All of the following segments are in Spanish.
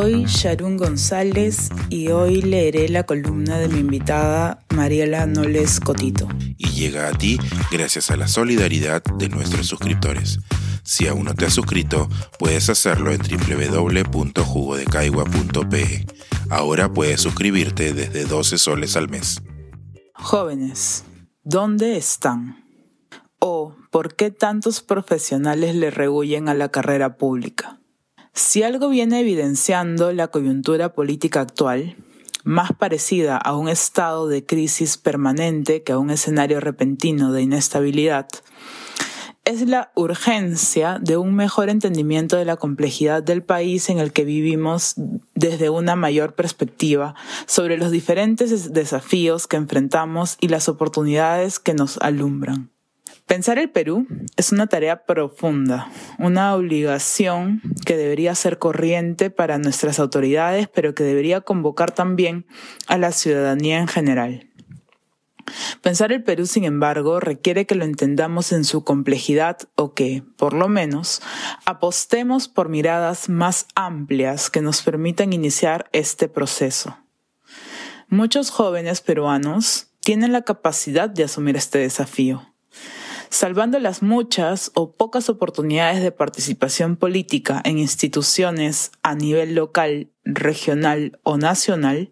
Soy Sharon González y hoy leeré la columna de mi invitada Mariela Noles Cotito. Y llega a ti gracias a la solidaridad de nuestros suscriptores. Si aún no te has suscrito, puedes hacerlo en www.jugodecaigua.pe. Ahora puedes suscribirte desde 12 soles al mes. Jóvenes, ¿dónde están? ¿O por qué tantos profesionales le rehuyen a la carrera pública? Si algo viene evidenciando la coyuntura política actual, más parecida a un estado de crisis permanente que a un escenario repentino de inestabilidad, es la urgencia de un mejor entendimiento de la complejidad del país en el que vivimos desde una mayor perspectiva sobre los diferentes desafíos que enfrentamos y las oportunidades que nos alumbran. Pensar el Perú es una tarea profunda, una obligación que debería ser corriente para nuestras autoridades, pero que debería convocar también a la ciudadanía en general. Pensar el Perú, sin embargo, requiere que lo entendamos en su complejidad o que, por lo menos, apostemos por miradas más amplias que nos permitan iniciar este proceso. Muchos jóvenes peruanos tienen la capacidad de asumir este desafío salvando las muchas o pocas oportunidades de participación política en instituciones a nivel local, regional o nacional,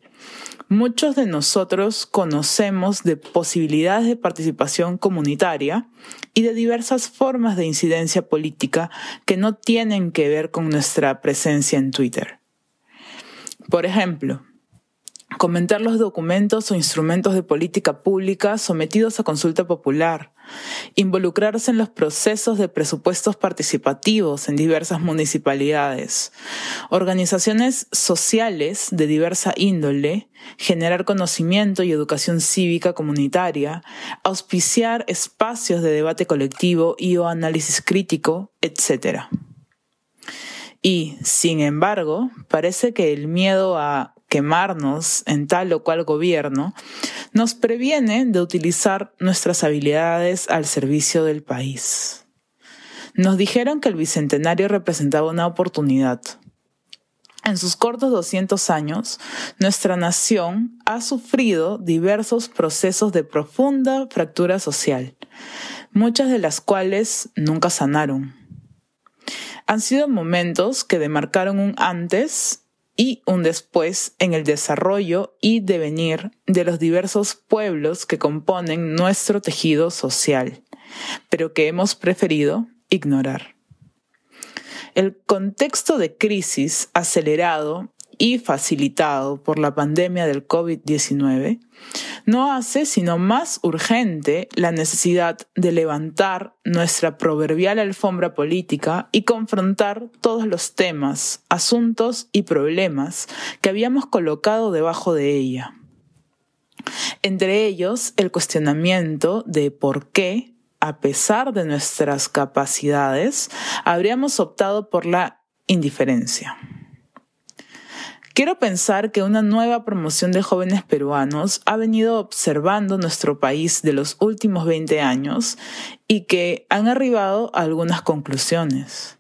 muchos de nosotros conocemos de posibilidades de participación comunitaria y de diversas formas de incidencia política que no tienen que ver con nuestra presencia en Twitter. Por ejemplo, comentar los documentos o instrumentos de política pública sometidos a consulta popular, involucrarse en los procesos de presupuestos participativos en diversas municipalidades, organizaciones sociales de diversa índole, generar conocimiento y educación cívica comunitaria, auspiciar espacios de debate colectivo y o análisis crítico, etc. Y, sin embargo, parece que el miedo a quemarnos en tal o cual gobierno, nos previene de utilizar nuestras habilidades al servicio del país. Nos dijeron que el Bicentenario representaba una oportunidad. En sus cortos 200 años, nuestra nación ha sufrido diversos procesos de profunda fractura social, muchas de las cuales nunca sanaron. Han sido momentos que demarcaron un antes y un después en el desarrollo y devenir de los diversos pueblos que componen nuestro tejido social, pero que hemos preferido ignorar. El contexto de crisis acelerado y facilitado por la pandemia del COVID-19, no hace sino más urgente la necesidad de levantar nuestra proverbial alfombra política y confrontar todos los temas, asuntos y problemas que habíamos colocado debajo de ella. Entre ellos, el cuestionamiento de por qué, a pesar de nuestras capacidades, habríamos optado por la indiferencia. Quiero pensar que una nueva promoción de jóvenes peruanos ha venido observando nuestro país de los últimos 20 años y que han arribado a algunas conclusiones.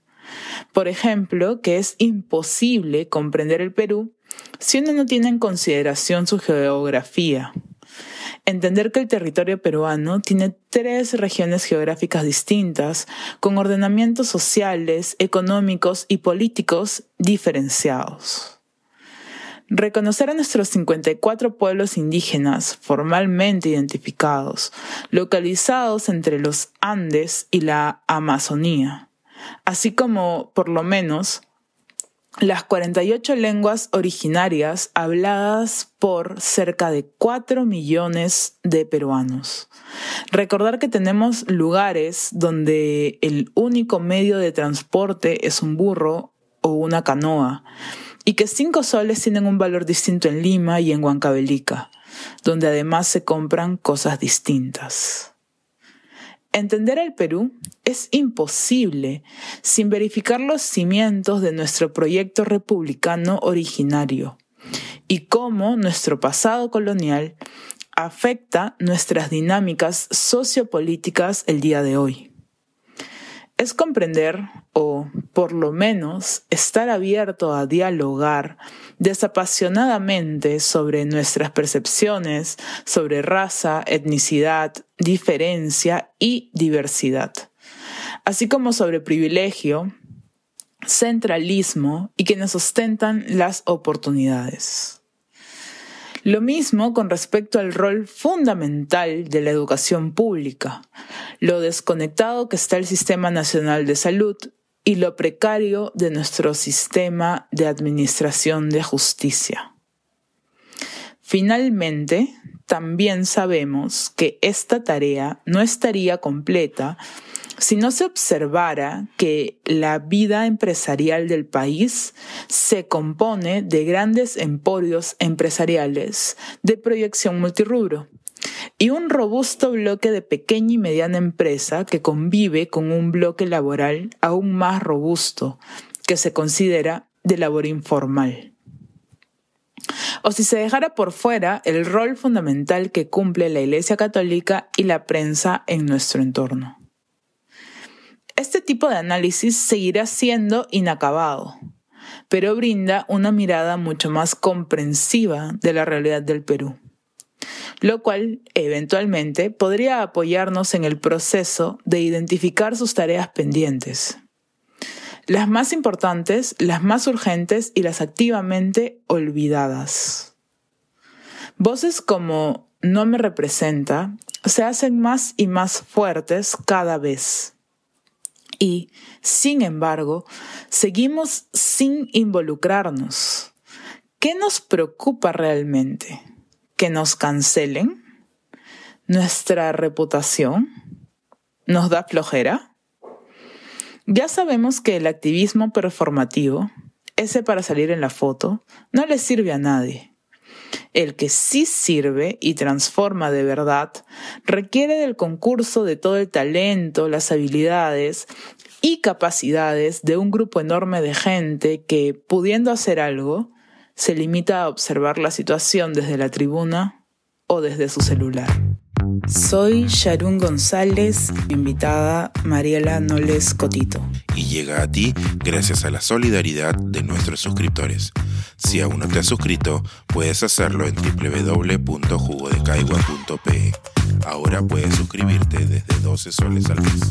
Por ejemplo, que es imposible comprender el Perú si uno no tiene en consideración su geografía. Entender que el territorio peruano tiene tres regiones geográficas distintas, con ordenamientos sociales, económicos y políticos diferenciados. Reconocer a nuestros 54 pueblos indígenas formalmente identificados, localizados entre los Andes y la Amazonía, así como, por lo menos, las 48 lenguas originarias habladas por cerca de 4 millones de peruanos. Recordar que tenemos lugares donde el único medio de transporte es un burro o una canoa y que cinco soles tienen un valor distinto en Lima y en Huancavelica, donde además se compran cosas distintas. Entender el Perú es imposible sin verificar los cimientos de nuestro proyecto republicano originario y cómo nuestro pasado colonial afecta nuestras dinámicas sociopolíticas el día de hoy. Es comprender o por lo menos estar abierto a dialogar desapasionadamente sobre nuestras percepciones sobre raza, etnicidad, diferencia y diversidad, así como sobre privilegio, centralismo y quienes ostentan las oportunidades. Lo mismo con respecto al rol fundamental de la educación pública, lo desconectado que está el Sistema Nacional de Salud y lo precario de nuestro sistema de administración de justicia. Finalmente, también sabemos que esta tarea no estaría completa si no se observara que la vida empresarial del país se compone de grandes emporios empresariales de proyección multirrubro y un robusto bloque de pequeña y mediana empresa que convive con un bloque laboral aún más robusto que se considera de labor informal. O si se dejara por fuera el rol fundamental que cumple la Iglesia Católica y la prensa en nuestro entorno. Este tipo de análisis seguirá siendo inacabado, pero brinda una mirada mucho más comprensiva de la realidad del Perú, lo cual eventualmente podría apoyarnos en el proceso de identificar sus tareas pendientes. Las más importantes, las más urgentes y las activamente olvidadas. Voces como no me representa se hacen más y más fuertes cada vez y, sin embargo, seguimos sin involucrarnos. ¿Qué nos preocupa realmente? ¿Que nos cancelen? ¿Nuestra reputación? ¿Nos da flojera? Ya sabemos que el activismo performativo, ese para salir en la foto, no le sirve a nadie. El que sí sirve y transforma de verdad requiere del concurso de todo el talento, las habilidades y capacidades de un grupo enorme de gente que, pudiendo hacer algo, se limita a observar la situación desde la tribuna o desde su celular. Soy Sharon González, invitada Mariela Noles Cotito. Y llega a ti gracias a la solidaridad de nuestros suscriptores. Si aún no te has suscrito, puedes hacerlo en www.jugodecaigua.pe. Ahora puedes suscribirte desde 12 soles al mes.